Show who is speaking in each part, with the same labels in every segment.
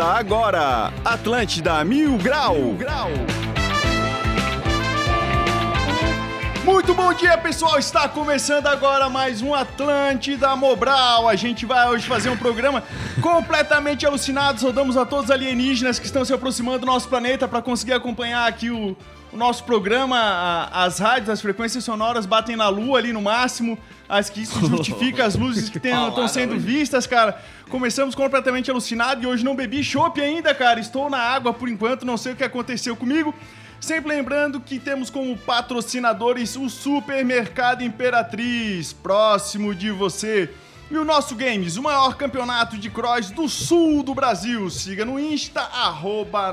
Speaker 1: Começa agora, Atlântida Mil Grau. Mil Grau. Muito bom dia, pessoal! Está começando agora mais um Atlântida Mobral. A gente vai hoje fazer um programa completamente alucinado. Saudamos a todos os alienígenas que estão se aproximando do nosso planeta para conseguir acompanhar aqui o, o nosso programa. As rádios, as frequências sonoras batem na lua ali no máximo. Acho que isso justifica as luzes que estão sendo vistas, cara. Começamos completamente alucinado e hoje não bebi chopp ainda, cara. Estou na água por enquanto, não sei o que aconteceu comigo. Sempre lembrando que temos como patrocinadores o Supermercado Imperatriz, próximo de você. E o nosso Games, o maior campeonato de cross do sul do Brasil. Siga no Insta, arroba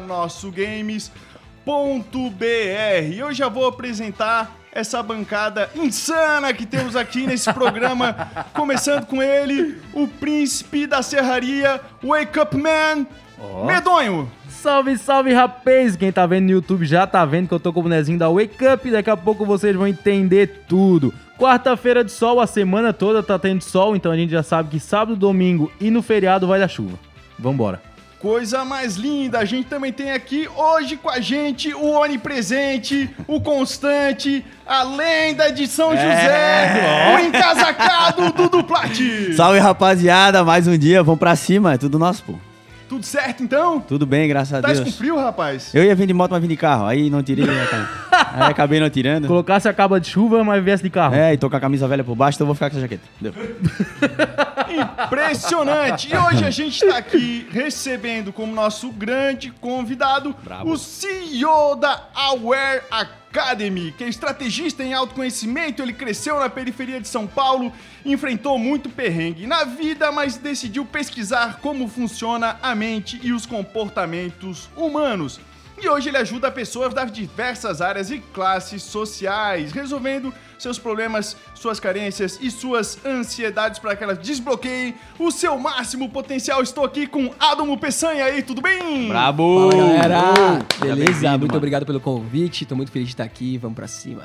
Speaker 1: nossogames.br. Eu já vou apresentar essa bancada insana que temos aqui nesse programa. Começando com ele, o príncipe da serraria, Wake Up Man, oh. Medonho.
Speaker 2: Salve, salve, rapaz! Quem tá vendo no YouTube já tá vendo que eu tô com o bonezinho da Wake Up. Daqui a pouco vocês vão entender tudo. Quarta-feira de sol, a semana toda tá tendo sol, então a gente já sabe que sábado, domingo e no feriado vai dar chuva. Vambora.
Speaker 1: Coisa mais linda, a gente também tem aqui hoje com a gente o onipresente, o constante, a lenda de São é. José, o encasacado do Duplate.
Speaker 3: Salve rapaziada, mais um dia, vamos pra cima, é tudo nosso, pô.
Speaker 1: Tudo certo, então?
Speaker 3: Tudo bem, graças a Deus.
Speaker 1: Tá com frio, rapaz?
Speaker 3: Eu ia vir de moto, mas vim de carro. Aí não tirei, né, Aí acabei não tirando.
Speaker 2: Colocasse a caba de chuva, mas viesse de carro.
Speaker 3: É, e tô com a camisa velha por baixo, então eu vou ficar com essa jaqueta. Deu.
Speaker 1: Impressionante! E hoje a gente tá aqui recebendo como nosso grande convidado Bravo. o CEO da Aware Academy. Academy, que é estrategista em autoconhecimento, ele cresceu na periferia de São Paulo, enfrentou muito perrengue na vida, mas decidiu pesquisar como funciona a mente e os comportamentos humanos. E hoje ele ajuda pessoas das diversas áreas e classes sociais, resolvendo seus problemas, suas carências e suas ansiedades para que elas desbloqueiem o seu máximo potencial. Estou aqui com Adamo Peçanha aí, tudo bem?
Speaker 4: Brabo! Fala, galera! Beleza? Muito mano. obrigado pelo convite, estou muito feliz de estar aqui, vamos para cima.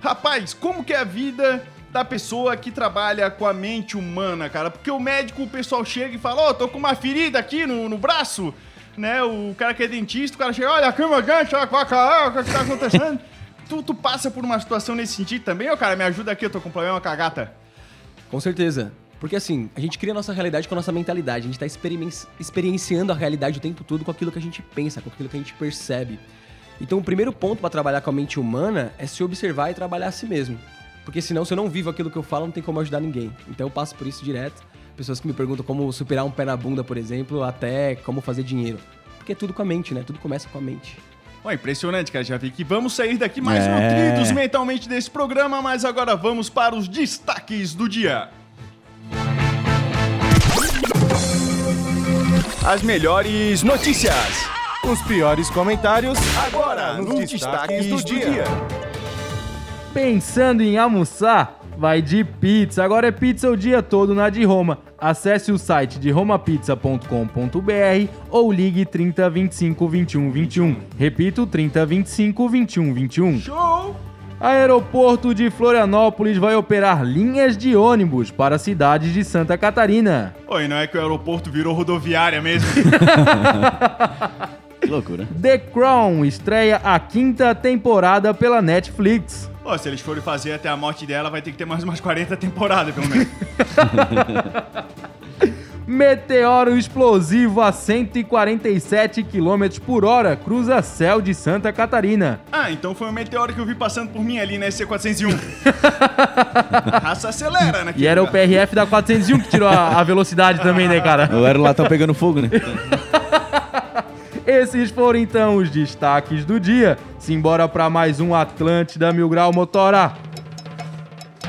Speaker 1: Rapaz, como que é a vida da pessoa que trabalha com a mente humana, cara? Porque o médico, o pessoal chega e fala, ó, oh, tô com uma ferida aqui no, no braço, né? O cara que é dentista, o cara chega, olha, aqui meu dente, olha, o que tá acontecendo? tu, tu passa por uma situação nesse sentido também, ô cara, me ajuda aqui, eu tô com problema com a gata?
Speaker 4: Com certeza. Porque assim, a gente cria a nossa realidade com a nossa mentalidade. A gente tá experienciando a realidade o tempo todo com aquilo que a gente pensa, com aquilo que a gente percebe. Então, o primeiro ponto para trabalhar com a mente humana é se observar e trabalhar a si mesmo. Porque senão, se eu não vivo aquilo que eu falo, não tem como ajudar ninguém. Então, eu passo por isso direto pessoas que me perguntam como superar um pé na bunda, por exemplo, até como fazer dinheiro. Porque é tudo com a mente, né? Tudo começa com a mente.
Speaker 1: Oh, impressionante, cara. Já vi que vamos sair daqui mais é. nutridos mentalmente desse programa, mas agora vamos para os destaques do dia. As melhores notícias. Os piores comentários. Agora, nos, destaques, destaques do, do dia. dia.
Speaker 2: Pensando em almoçar? Vai de pizza. Agora é pizza o dia todo na de Roma. Acesse o site de romapizza.com.br ou ligue 30 25 21 21. Repito, 30 25 21 21. Show! Aeroporto de Florianópolis vai operar linhas de ônibus para a cidade de Santa Catarina.
Speaker 1: Oi, não é que o aeroporto virou rodoviária mesmo?
Speaker 3: que loucura.
Speaker 2: The Crown estreia a quinta temporada pela Netflix.
Speaker 1: Pô, se eles forem fazer até a morte dela, vai ter que ter mais umas 40 temporadas, pelo menos.
Speaker 2: Meteoro explosivo a 147 km por hora cruza céu de Santa Catarina.
Speaker 1: Ah, então foi um meteoro que eu vi passando por mim ali na C401. Raça acelera, né?
Speaker 2: E era lugar. o PRF da 401 que tirou a, a velocidade também, né, cara?
Speaker 3: O aero lá tá pegando fogo, né?
Speaker 2: Esses foram então os destaques do dia. Simbora para mais um Atlântida Mil Grau Motora.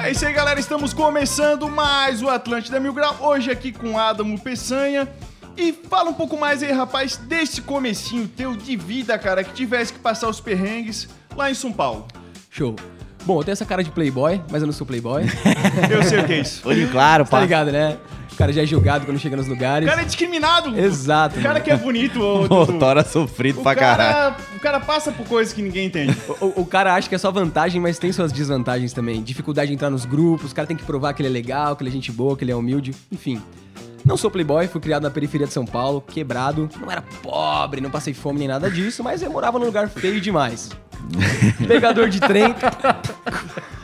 Speaker 1: É isso aí, galera. Estamos começando mais o Atlântida Mil Grau. Hoje aqui com Adamo Peçanha. E fala um pouco mais aí, rapaz, desse comecinho teu de vida, cara, que tivesse que passar os perrengues lá em São Paulo.
Speaker 4: Show. Bom, eu tenho essa cara de playboy, mas eu não sou playboy.
Speaker 1: eu sei o que é isso.
Speaker 3: Olho claro,
Speaker 4: pá. Tá ligado, né? Cara já é julgado quando chega nos lugares.
Speaker 1: O cara é discriminado.
Speaker 4: Exato.
Speaker 1: O cara que é bonito. O,
Speaker 3: Motora sofrido o pra cara, caralho.
Speaker 1: O cara passa por coisas que ninguém entende.
Speaker 4: O, o, cara acha que é só vantagem, mas tem suas desvantagens também. Dificuldade de entrar nos grupos, o cara tem que provar que ele é legal, que ele é gente boa, que ele é humilde, enfim. Não sou playboy, fui criado na periferia de São Paulo, quebrado. Não era pobre, não passei fome nem nada disso, mas eu morava num lugar feio demais. Pegador de trem.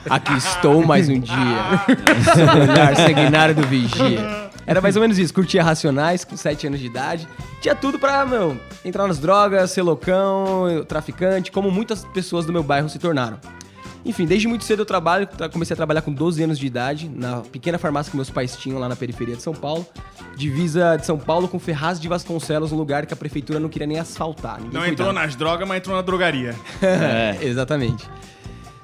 Speaker 4: Aqui estou mais um dia. Sob o olhar sanguinário do vigia. Era mais ou menos isso. Curtia Racionais com 7 anos de idade. Tinha tudo pra, meu, entrar nas drogas, ser loucão, traficante, como muitas pessoas do meu bairro se tornaram. Enfim, desde muito cedo eu trabalho, tra- comecei a trabalhar com 12 anos de idade, na pequena farmácia que meus pais tinham lá na periferia de São Paulo. Divisa de São Paulo com Ferraz de Vasconcelos, um lugar que a prefeitura não queria nem asfaltar.
Speaker 1: Não entrou
Speaker 4: cuidava.
Speaker 1: nas drogas, mas entrou na drogaria.
Speaker 4: É, exatamente.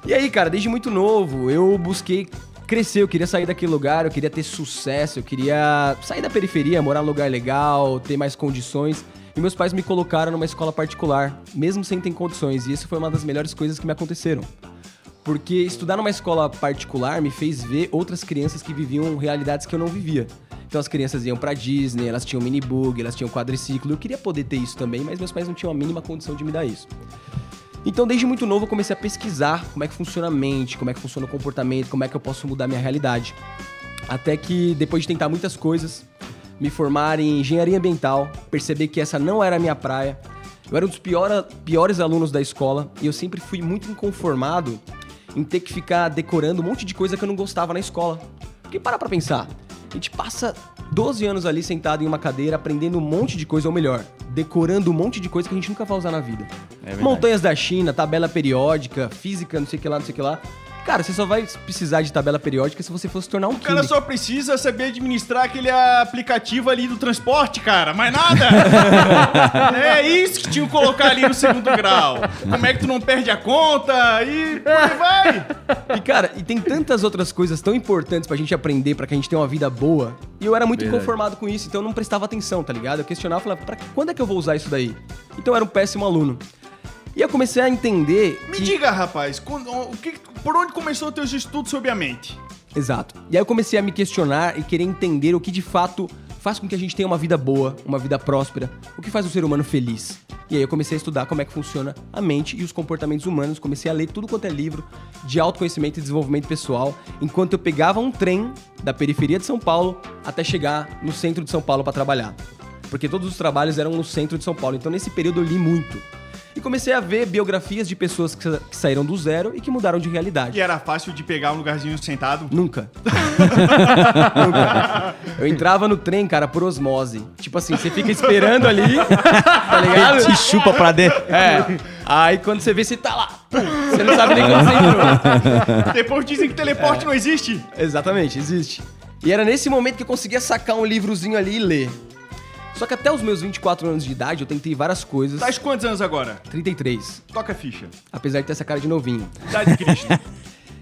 Speaker 4: E aí, cara, desde muito novo, eu busquei crescer, eu queria sair daquele lugar, eu queria ter sucesso, eu queria sair da periferia, morar num lugar legal, ter mais condições. E meus pais me colocaram numa escola particular, mesmo sem ter condições. E isso foi uma das melhores coisas que me aconteceram. Porque estudar numa escola particular me fez ver outras crianças que viviam realidades que eu não vivia. Então as crianças iam pra Disney, elas tinham minibug, elas tinham quadriciclo. Eu queria poder ter isso também, mas meus pais não tinham a mínima condição de me dar isso. Então, desde muito novo, eu comecei a pesquisar como é que funciona a mente, como é que funciona o comportamento, como é que eu posso mudar minha realidade. Até que, depois de tentar muitas coisas, me formar em engenharia ambiental, perceber que essa não era a minha praia. Eu era um dos piora- piores alunos da escola e eu sempre fui muito inconformado em ter que ficar decorando um monte de coisa que eu não gostava na escola. Porque para pra pensar, a gente passa 12 anos ali sentado em uma cadeira aprendendo um monte de coisa, ou melhor, decorando um monte de coisa que a gente nunca vai usar na vida.
Speaker 3: verdade.
Speaker 4: Montanhas da China, tabela periódica, física, não sei o que lá, não sei o que lá. Cara, você só vai precisar de tabela periódica se você for se tornar um
Speaker 1: O cara só precisa saber administrar aquele aplicativo ali do transporte, cara. Mais nada. é isso que tinha que colocar ali no segundo grau. Como é que tu não perde a conta e por aí vai.
Speaker 4: E, cara, e tem tantas outras coisas tão importantes pra gente aprender, pra que a gente tenha uma vida boa. E eu era muito
Speaker 2: Verdade.
Speaker 4: inconformado com isso, então eu não prestava atenção, tá ligado? Eu questionava e falava, pra quando é que eu vou usar isso daí? Então eu era um péssimo aluno. E eu comecei a entender.
Speaker 1: Me
Speaker 4: que-
Speaker 1: diga, rapaz, por onde começou os teus estudos sobre a mente?
Speaker 4: Exato. E aí eu comecei a me questionar e querer entender o que de fato faz com que a gente tenha uma vida boa, uma vida próspera, o que faz o ser humano feliz. E aí eu comecei a estudar como é que funciona a mente e os comportamentos humanos, comecei a ler tudo quanto é livro de autoconhecimento e desenvolvimento pessoal, enquanto eu pegava um trem da periferia de São Paulo até chegar no centro de São Paulo para trabalhar. Porque todos os trabalhos eram no centro de São Paulo, então nesse período eu li muito. E comecei a ver biografias de pessoas que sa- que saíram do zero e que mudaram de realidade.
Speaker 1: E era fácil de pegar um lugarzinho sentado?
Speaker 4: Nunca. Nunca. Eu entrava no trem, cara, por osmose. Tipo assim, você fica esperando ali, tá ligado?
Speaker 3: Te chupa pra dentro.
Speaker 4: É. Aí quando você vê, você tá lá. Pum, Você não sabe nem quando você entrou.
Speaker 1: Depois dizem que teleporte não existe.
Speaker 4: Exatamente, existe. E era nesse momento que eu conseguia sacar um livrozinho ali e ler. Só que até os meus 24 anos de idade, eu tentei várias coisas.
Speaker 1: Tá quantos anos agora?
Speaker 4: 33.
Speaker 1: Toca a ficha.
Speaker 4: Apesar de ter essa cara de novinho.
Speaker 1: Idade de Cristo.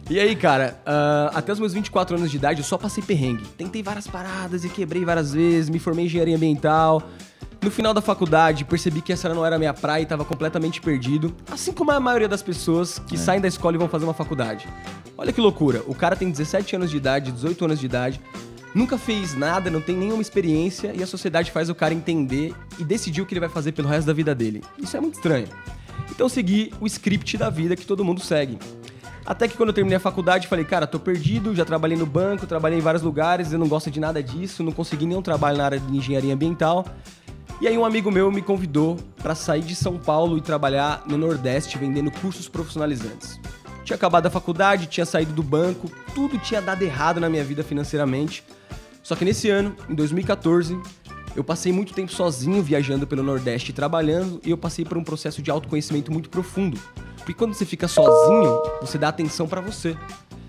Speaker 4: E aí, cara, ah, até os meus 24 anos de idade eu só passei perrengue. Tentei várias paradas e quebrei várias vezes, me formei em engenharia ambiental. No final da faculdade, percebi que essa não era a minha praia e tava completamente perdido. Assim como a maioria das pessoas que saem da escola e vão fazer uma faculdade. Olha que loucura, o cara tem 17 anos de idade, 18 anos de idade, nunca fez nada, não tem nenhuma experiência e a sociedade faz o cara entender e decidir o que ele vai fazer pelo resto da vida dele. Isso é muito estranho. Então segui o script da vida que todo mundo segue. Até que quando eu terminei a faculdade, falei, cara, tô perdido, já trabalhei no banco, trabalhei em vários lugares, eu não gosto de nada disso, não consegui nenhum trabalho na área de engenharia ambiental. E aí um amigo meu me convidou para sair de São Paulo e trabalhar no Nordeste vendendo cursos profissionalizantes. Tinha acabado a faculdade, tinha saído do banco, tudo tinha dado errado na minha vida financeiramente. Só que nesse ano, em 2014, eu passei muito tempo sozinho viajando pelo Nordeste trabalhando, e eu passei por um processo de autoconhecimento muito profundo. Porque quando você fica sozinho, você dá atenção pra você.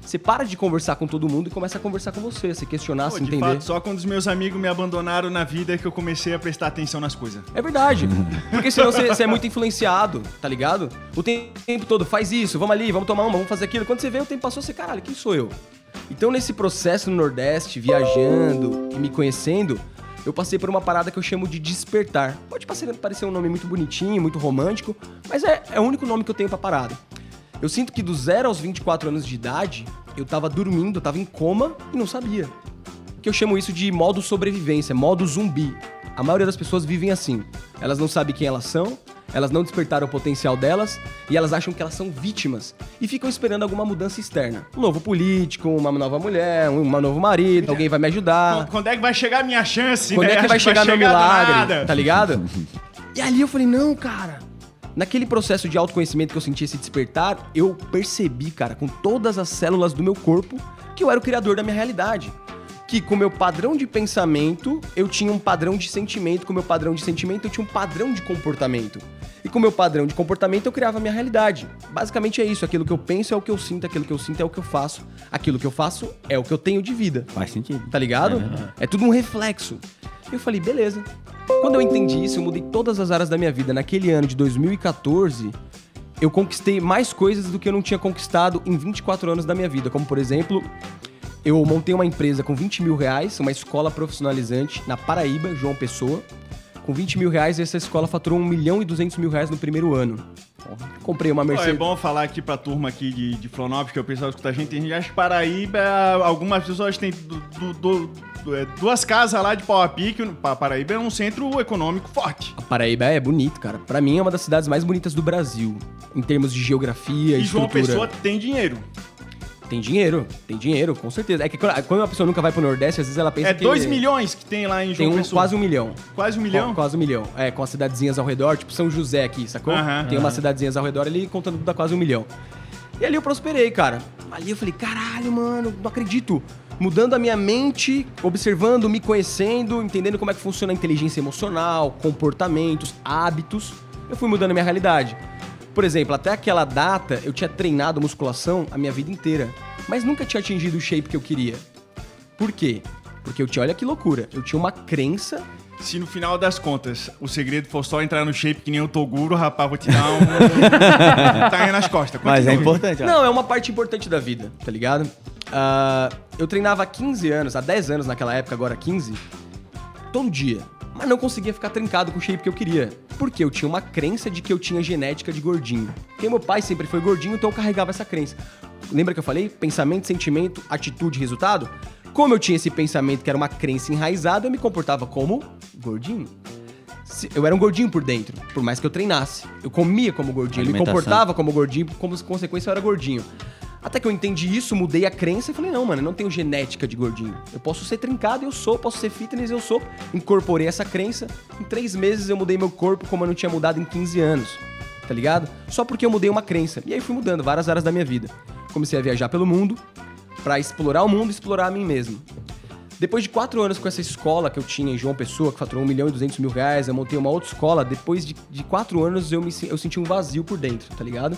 Speaker 4: Você para de conversar com todo mundo e começa a conversar com você, se questionar,
Speaker 1: Pô,
Speaker 4: se
Speaker 1: de
Speaker 4: entender.
Speaker 1: fato, só quando os meus amigos me abandonaram na vida é que eu comecei a prestar atenção nas coisas.
Speaker 4: É verdade. Porque senão você, você é muito influenciado, tá ligado? O tempo, todo, faz isso, vamos ali, vamos tomar uma, vamos fazer aquilo. Quando você vê, o tempo passou, você, caralho, quem sou eu? Então, nesse processo no Nordeste, viajando e me conhecendo, eu passei por uma parada que eu chamo de despertar. Pode parecer, parecer um nome muito bonitinho, muito romântico, mas é, é o único nome que eu tenho pra parada. Eu sinto que do zero aos 24 anos de idade, eu tava dormindo, eu tava em coma e não sabia que eu chamo isso de modo sobrevivência, modo zumbi. A maioria das pessoas vivem assim. Elas não sabem quem elas são, elas não despertaram o potencial delas e elas acham que elas são vítimas e ficam esperando alguma mudança externa. Um novo político, uma nova mulher, um novo marido, alguém vai me ajudar.
Speaker 1: Quando- é que vai chegar a minha chance,
Speaker 4: Quando
Speaker 1: né?
Speaker 4: é que
Speaker 1: Acho
Speaker 4: vai chegar meu milagre?
Speaker 1: nada.
Speaker 4: Tá ligado? e ali eu falei, não, cara. Naquele processo de autoconhecimento que eu senti esse despertar, eu percebi, cara, com todas as células do meu corpo, que eu era o criador da minha realidade. Que com o meu padrão de pensamento, eu tinha um padrão de sentimento, com o meu padrão de sentimento, eu tinha um padrão de comportamento. E com o meu padrão de comportamento, eu criava a minha realidade. Basicamente é isso, aquilo que eu penso é o que eu sinto, aquilo que eu sinto é o que eu faço, aquilo que eu faço é o que eu tenho de vida.
Speaker 3: Faz sentido.
Speaker 4: Tá ligado? É tudo um reflexo. E eu falei, beleza. Quando eu entendi isso, eu mudei todas as áreas da minha vida. Naquele ano de 2014, eu conquistei mais coisas do que eu não tinha conquistado em 24 anos da minha vida. Como, por exemplo, eu montei uma empresa com 20 mil reais, uma escola profissionalizante na Paraíba, João Pessoa. Com 20 mil reais, essa escola faturou 1 milhão e 200 mil reais no primeiro ano. Comprei uma
Speaker 1: Pô,
Speaker 4: Mercedes.
Speaker 1: é bom falar aqui pra turma aqui de, de Florianópolis, que o pessoal escuta a gente. Tem gente acha que Paraíba, algumas pessoas têm du- du- é, duas casas lá de pau a pique. Pa- Paraíba é um centro econômico forte.
Speaker 4: A Paraíba é bonito, cara. Pra mim é uma das cidades mais bonitas do Brasil. Em termos de geografia,
Speaker 1: E João
Speaker 4: estrutura.
Speaker 1: Pessoa tem dinheiro.
Speaker 4: Tem dinheiro, tem dinheiro, com certeza. É que quando uma pessoa nunca vai pro Nordeste, às vezes ela pensa
Speaker 1: É
Speaker 4: que...
Speaker 1: 2 milhões que tem lá em
Speaker 4: Tem
Speaker 1: João
Speaker 4: um,
Speaker 1: Pessoa.
Speaker 4: quase um milhão.
Speaker 1: Quase um milhão?
Speaker 4: Qu- Quase um milhão. É, com as cidadezinhas ao redor, tipo São José aqui, sacou? Tem umas cidadezinhas ao redor ali, contando dá quase um milhão. E ali eu prosperei, cara. Ali eu falei, caralho, mano, não acredito. Mudando a minha mente, observando, me conhecendo, entendendo como é que funciona a inteligência emocional, comportamentos, hábitos, eu fui mudando a minha realidade. Por exemplo, até aquela data eu tinha treinado musculação a minha vida inteira, mas nunca tinha atingido o shape que eu queria. Por quê? Porque eu tinha, olha que loucura, eu tinha uma crença
Speaker 1: Se no final das contas o segredo for só entrar no shape que nem o Toguro, rapaz, vou te dar um. tá aí nas costas.
Speaker 3: Mas é importante, ó.
Speaker 4: Não, é uma parte importante da vida, tá ligado? Ah, eu treinava há 15 anos, há 10 anos naquela época, agora 15, todo dia. Mas não conseguia ficar trincado com o shape que eu queria. Porque eu tinha uma crença de que eu tinha genética de gordinho. Porque meu pai sempre foi gordinho, então eu carregava essa crença. Lembra que eu falei? Pensamento, sentimento, atitude, resultado? Como eu tinha esse pensamento que era uma crença enraizada, eu me comportava como gordinho. Eu era um gordinho por dentro, por mais que eu treinasse. Eu comia como gordinho, eu me comportava como gordinho, como consequência eu era gordinho. Até que eu entendi isso, mudei a crença e falei, não, mano, eu não tenho genética de gordinho. Eu posso ser trincado, eu sou, posso ser fitness, eu sou. Incorporei essa crença. Em três meses eu mudei meu corpo como eu não tinha mudado em 15 anos. Tá ligado? Só porque eu mudei uma crença. E aí fui mudando várias áreas da minha vida. Comecei a viajar pelo mundo pra explorar o mundo e explorar a mim mesmo. Depois de quatro anos com essa escola que eu tinha em João Pessoa, que faturou 1 milhão e 200 mil reais, eu montei uma outra escola. Depois de, de quatro anos eu, me, eu senti um vazio por dentro, tá ligado?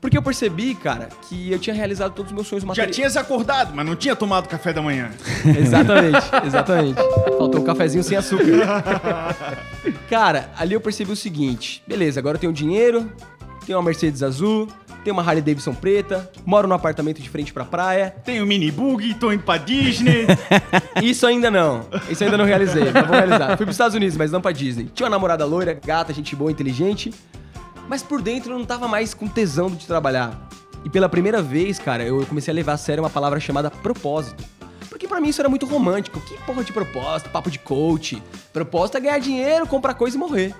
Speaker 4: Porque eu percebi, cara, que eu tinha realizado todos os meus sonhos
Speaker 1: Já
Speaker 4: materiais.
Speaker 1: tinha se acordado, mas não tinha tomado café da manhã.
Speaker 4: Exatamente, exatamente. Faltou um cafezinho sem açúcar. Cara, ali eu percebi o seguinte: beleza, agora eu tenho dinheiro, tenho uma Mercedes azul, tenho uma Harley Davidson preta, moro num apartamento de frente pra praia.
Speaker 1: Tenho mini bug, tô indo pra Disney.
Speaker 4: Isso ainda não. Isso ainda não realizei. Mas vou realizar. Fui pros Estados Unidos, mas não pra Disney. Tinha uma namorada loira, gata, gente boa, inteligente. Mas por dentro eu não tava mais com tesão de trabalhar. E pela primeira vez, cara, eu comecei a levar a sério uma palavra chamada propósito. Porque pra mim isso era muito romântico. Que porra de propósito? Papo de coach. Propósito é ganhar dinheiro, comprar coisa e morrer.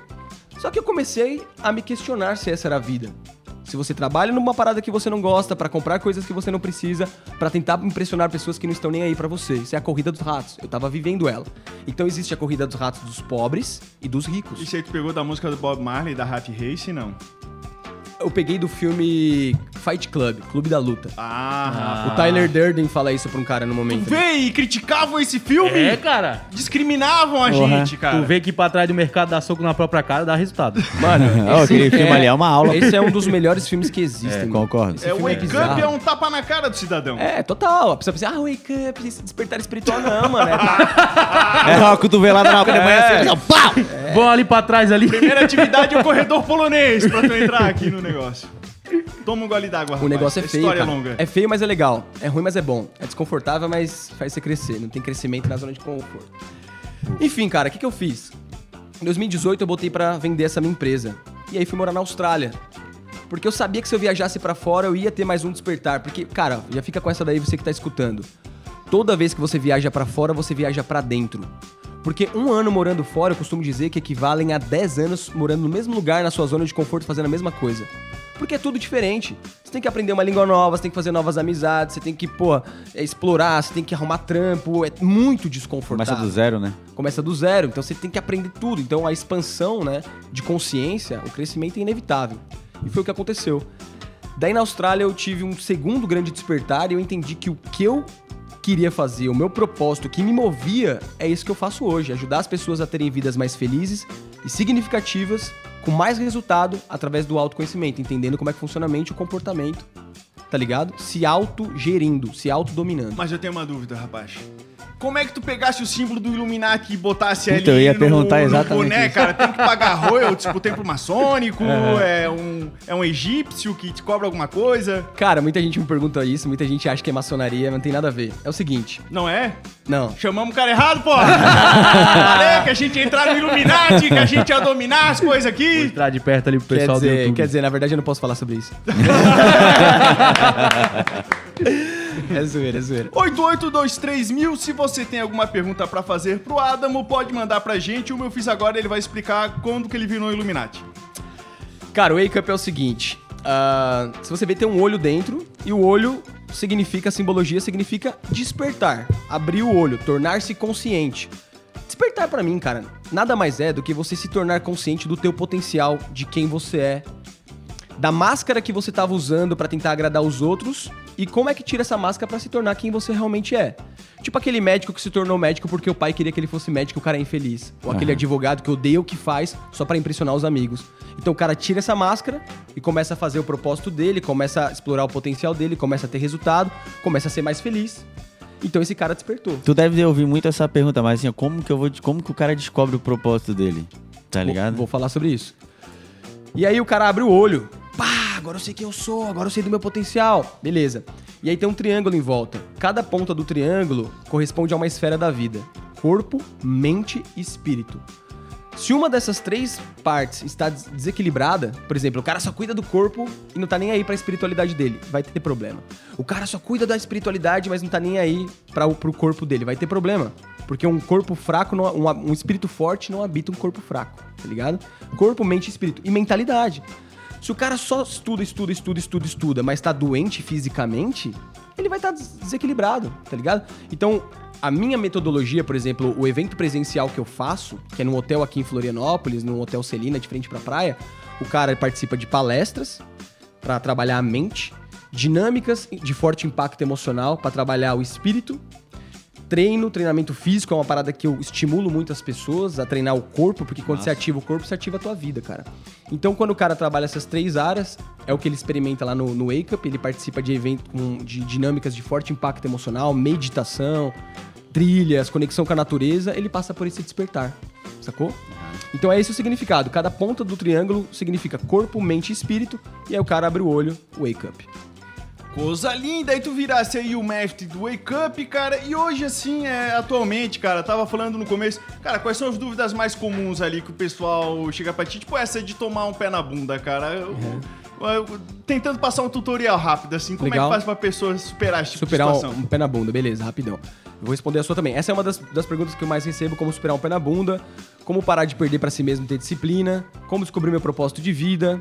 Speaker 4: Só que eu comecei a me questionar se essa era a vida. Se você trabalha numa parada que você não gosta, pra comprar coisas que você não precisa, pra tentar impressionar pessoas que não estão nem aí pra você. Isso é a corrida dos ratos. Eu tava vivendo ela. Então existe a corrida dos ratos dos pobres e dos ricos.
Speaker 1: Isso aí tu pegou da música do Bob Marley, da Hat Race, não?
Speaker 4: Eu peguei do filme Fight Club, Clube da Luta.
Speaker 1: Ah.
Speaker 4: O Tyler Durden fala isso pra um cara no
Speaker 1: Tu
Speaker 4: momento.
Speaker 1: vê e criticavam esse filme?
Speaker 2: É, cara.
Speaker 1: Discriminavam a
Speaker 3: Porra.
Speaker 1: gente, cara.
Speaker 2: Tu vê que pra trás do mercado dar soco na própria cara dá resultado.
Speaker 4: Mano,
Speaker 3: aquele filme ali é uma aula.
Speaker 4: Esse é um dos melhores filmes que existem.
Speaker 3: É, concordo.
Speaker 4: Esse
Speaker 1: É, o
Speaker 4: filme
Speaker 1: Wake
Speaker 4: bizarro.
Speaker 1: Up é um tapa na cara do cidadão.
Speaker 4: É, total. A pessoa pensa, ah, wake up, esse despertar espiritual não, mano. É, tá-
Speaker 3: É uma cotovelada na de manhã assim, ó, pau!
Speaker 2: Vão ali pra trás ali.
Speaker 1: Primeira atividade é o corredor polonês pra tu entrar aqui no negócio. Toma um gole d'água,
Speaker 4: O
Speaker 1: rapaz.
Speaker 4: negócio é feio,
Speaker 1: História
Speaker 4: cara.
Speaker 1: longa.
Speaker 4: É feio, mas é legal. É ruim, mas é bom. É desconfortável, mas faz você crescer. Não tem crescimento na zona de conforto. Enfim, cara, o que, que eu fiz? Em 2018 eu botei pra vender essa minha empresa. E aí fui morar na Austrália. Porque eu sabia que se eu viajasse pra fora eu ia ter mais um despertar. Porque, cara, já fica com essa daí você que tá escutando. Toda vez que você viaja pra fora, você viaja pra dentro. Porque um ano morando fora, eu costumo dizer que equivalem a 10 anos morando no mesmo lugar, na sua zona de conforto, fazendo a mesma coisa. Porque é tudo diferente. Você tem que aprender uma língua nova, você tem que fazer novas amizades, você tem que, pô, é, explorar, você tem que arrumar trampo. É muito desconfortável.
Speaker 3: Começa do zero, né?
Speaker 4: Começa do zero, então você tem que aprender tudo. Então a expansão, né, de consciência, o crescimento é inevitável. E foi o que aconteceu. Daí na Austrália eu tive um segundo grande despertar e eu entendi que o que eu queria fazer, o meu propósito, o que me movia, é isso que eu faço hoje: ajudar as pessoas a terem vidas mais felizes e significativas, com mais resultado através do autoconhecimento, entendendo como é que funciona a mente o comportamento, tá ligado? Se autogerindo, se autodominando.
Speaker 1: Mas eu tenho uma dúvida, rapaz. Como é que tu pegasse o símbolo do Illuminati e botasse
Speaker 3: Puta,
Speaker 1: ali
Speaker 3: eu ia
Speaker 1: no,
Speaker 3: perguntar
Speaker 1: no
Speaker 3: exatamente
Speaker 1: boné,
Speaker 3: isso.
Speaker 1: cara? Tem que pagar royalties pro templo maçônico? É, um, é um egípcio que te cobra alguma coisa?
Speaker 4: Cara, muita gente me pergunta isso, muita gente acha que é maçonaria, mas não tem nada a ver. É o seguinte,
Speaker 1: Não é?
Speaker 4: não.
Speaker 1: Chamamos o cara errado, porra! Falei que a gente ia entrar no Illuminati, que a gente ia dominar as coisas
Speaker 2: Vou
Speaker 1: aqui.
Speaker 2: entrar de perto ali pro
Speaker 4: Quer
Speaker 2: pessoal do
Speaker 4: dizer,
Speaker 2: YouTube.
Speaker 4: quer dizer, na verdade eu não posso falar sobre isso. é zoeira, é zoeira.
Speaker 1: 8823 mil, se você tem alguma pergunta pra fazer pro Adamo, pode mandar pra gente. O meu fiz agora, ele vai explicar quando que ele virou Illuminati.
Speaker 4: Cara, o Wake Up é o seguinte. ah, se você vê, tem um olho dentro, e o olho significa, a simbologia significa despertar. Abrir o olho, tornar-se consciente. Despertar pra mim, cara, nada mais é do que você se tornar consciente do teu potencial, de quem você é, da máscara que você tava usando pra tentar agradar os outros e como é que tira essa máscara pra se tornar quem você realmente é. Tipo aquele médico que se tornou médico porque o pai queria que ele fosse médico e o cara é infeliz. Ou aquele advogado que odeia o que faz só pra impressionar os amigos. Então o cara tira essa máscara e começa a fazer o propósito dele, começa a explorar o potencial dele, começa a ter resultado, começa a ser mais feliz. Então esse cara despertou.
Speaker 3: Tu deve ouvir muito essa pergunta, mas assim, como que eu vou. Como que o cara descobre o propósito dele? Tá
Speaker 4: Vou-
Speaker 3: ligado?
Speaker 4: Vou, falar sobre isso. E aí o cara abre o olho. Agora eu sei quem eu sou, agora eu sei do meu potencial. Beleza. E aí tem um triângulo em volta. Cada ponta do triângulo corresponde a uma esfera da vida: corpo, mente e espírito. Se uma dessas três partes está des- desequilibrada, por exemplo, o cara só cuida do corpo e não tá nem aí pra espiritualidade dele, vai ter problema. O cara só cuida da espiritualidade, mas não tá nem aí para pro corpo dele, vai ter problema. Porque um corpo fraco, não- um, um espírito forte não habita um corpo fraco, tá ligado? Corpo, mente e espírito. E mentalidade. Se o cara só estuda, estuda, estuda, estuda, estuda, mas tá doente fisicamente, ele vai estar desequilibrado, tá ligado? Então, a minha metodologia, por exemplo, o evento presencial que eu faço, que é num hotel aqui em Florianópolis, num hotel Celina, de frente pra praia, o cara participa de palestras pra trabalhar a mente, dinâmicas de forte impacto emocional pra trabalhar o espírito, treino, treinamento físico é uma parada que eu estimulo muito as pessoas a treinar o corpo, porque quando você ativa o corpo, você ativa a tua vida, cara. Então, quando o cara trabalha essas três áreas, é o que ele experimenta lá no, no Wake Up, ele participa de eventos de dinâmicas de forte impacto emocional, meditação, trilhas, conexão com a natureza, ele passa por esse despertar, sacou? Então é esse o significado. Cada ponta do triângulo significa corpo, mente e espírito, e aí o cara abre o olho, Wake Up.
Speaker 1: Coisa linda, aí tu virasse aí o mestre do Wake Up, cara. E hoje, assim, é, atualmente, cara, tava falando no começo, cara, quais são as dúvidas mais comuns ali que o pessoal chega pra ti? Tipo essa de tomar um pé na bunda, cara. Eu- eu- tentando passar um tutorial rápido, assim, como é
Speaker 4: Legal.
Speaker 1: que faz pra pessoa superar esse tipo
Speaker 4: Superar
Speaker 1: de
Speaker 4: um,
Speaker 1: situação?
Speaker 4: um pé na bunda, beleza, rapidão. Eu vou responder a sua também. Essa é uma das, das perguntas que eu mais recebo: como superar um pé na bunda, como parar de perder pra si mesmo e ter disciplina, como descobrir meu propósito de vida,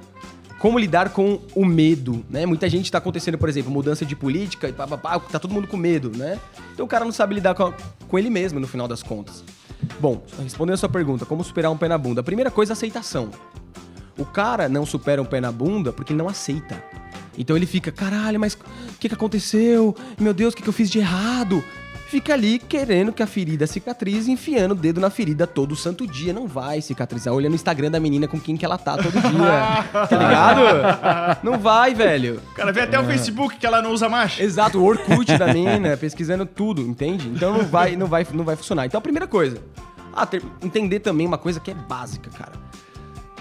Speaker 4: como lidar com o medo, né? Muita gente tá acontecendo, por exemplo, mudança de política e tá todo mundo com medo, né? Então o cara não sabe lidar com, com ele mesmo no final das contas. Bom, respondendo a sua pergunta, como superar um pé na bunda? A primeira coisa, aceitação. O cara não supera um pé na bunda porque ele não aceita. Então ele fica, caralho, mas o que, que aconteceu? Meu Deus, o que, que eu fiz de errado? Fica ali querendo que a ferida cicatrize, enfiando o dedo na ferida todo santo dia. Não vai cicatrizar. Olhando o Instagram da menina com quem que ela tá todo dia. tá ligado? Não vai, velho.
Speaker 1: O cara vê até o Facebook que ela não usa mais.
Speaker 4: Exato, o Orkut da mina, pesquisando tudo, entende? Então não vai, não vai, não vai funcionar. Então a primeira coisa, ah, ter- entender também uma coisa que é básica, cara.